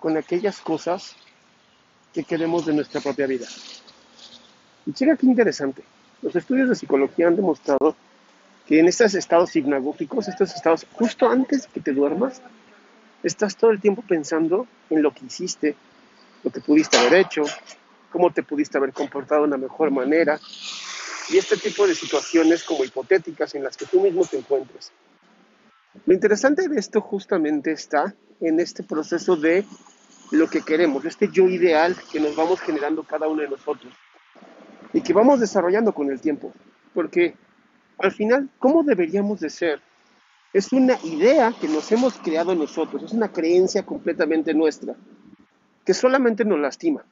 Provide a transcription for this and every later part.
con aquellas cosas que queremos de nuestra propia vida. Y checa qué interesante. Los estudios de psicología han demostrado que en estos estados hipnagógicos, estos estados justo antes de que te duermas, estás todo el tiempo pensando en lo que hiciste, lo que pudiste haber hecho, cómo te pudiste haber comportado de una mejor manera, y este tipo de situaciones como hipotéticas en las que tú mismo te encuentres. Lo interesante de esto justamente está en este proceso de lo que queremos, este yo ideal que nos vamos generando cada uno de nosotros y que vamos desarrollando con el tiempo. Porque al final, ¿cómo deberíamos de ser? Es una idea que nos hemos creado nosotros, es una creencia completamente nuestra, que solamente nos lastima.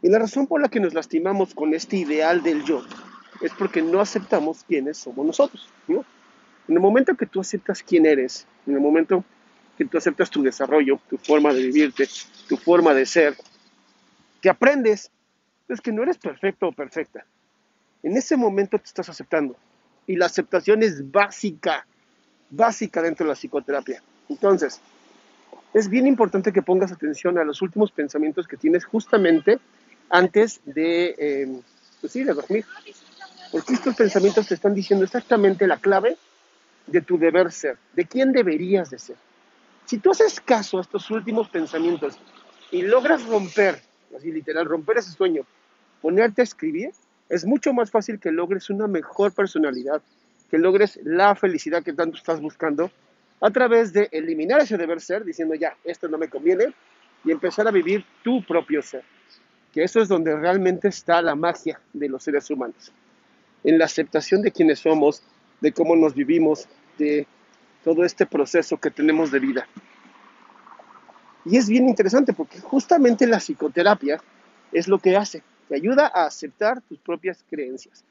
Y la razón por la que nos lastimamos con este ideal del yo es porque no aceptamos quiénes somos nosotros. ¿no? En el momento que tú aceptas quién eres, en el momento tú aceptas tu desarrollo, tu forma de vivirte, tu forma de ser, que aprendes, es que no eres perfecto o perfecta. En ese momento te estás aceptando. Y la aceptación es básica, básica dentro de la psicoterapia. Entonces, es bien importante que pongas atención a los últimos pensamientos que tienes justamente antes de, eh, pues sí, de dormir. Porque estos pensamientos te están diciendo exactamente la clave de tu deber ser, de quién deberías de ser. Si tú haces caso a estos últimos pensamientos y logras romper, así literal, romper ese sueño, ponerte a escribir, es mucho más fácil que logres una mejor personalidad, que logres la felicidad que tanto estás buscando a través de eliminar ese deber ser, diciendo ya, esto no me conviene, y empezar a vivir tu propio ser. Que eso es donde realmente está la magia de los seres humanos. En la aceptación de quienes somos, de cómo nos vivimos, de todo este proceso que tenemos de vida. Y es bien interesante porque justamente la psicoterapia es lo que hace. Te ayuda a aceptar tus propias creencias.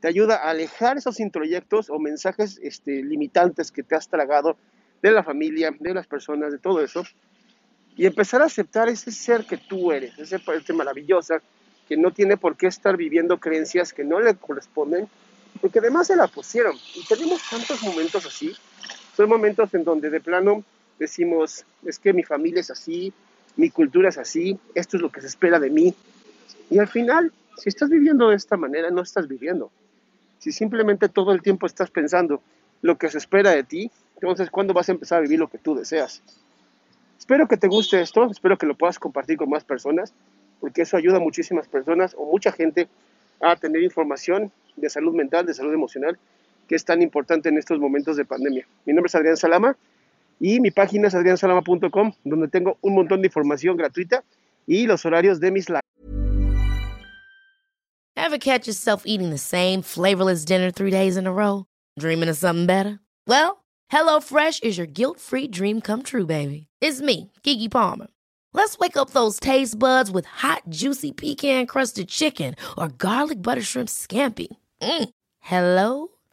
Te ayuda a alejar esos introyectos o mensajes este, limitantes que te has tragado de la familia, de las personas, de todo eso. Y empezar a aceptar ese ser que tú eres, ese parte maravillosa que no tiene por qué estar viviendo creencias que no le corresponden, porque además se la pusieron. Y tenemos tantos momentos así. Son momentos en donde de plano decimos, es que mi familia es así, mi cultura es así, esto es lo que se espera de mí. Y al final, si estás viviendo de esta manera, no estás viviendo. Si simplemente todo el tiempo estás pensando lo que se espera de ti, entonces ¿cuándo vas a empezar a vivir lo que tú deseas? Espero que te guste esto, espero que lo puedas compartir con más personas, porque eso ayuda a muchísimas personas o mucha gente a tener información de salud mental, de salud emocional, que es tan importante en estos momentos de pandemia. Mi nombre es Adrián Salama y mi página es adriansalama.com, donde tengo un montón de información gratuita y los horarios de mis lives. Ever catch yourself eating the same flavorless dinner three days in a row? Dreaming of something better? Well, HelloFresh is your guilt-free dream come true, baby. It's me, Kiki Palmer. Let's wake up those taste buds with hot, juicy pecan-crusted chicken or garlic butter shrimp scampi. Mm. Hello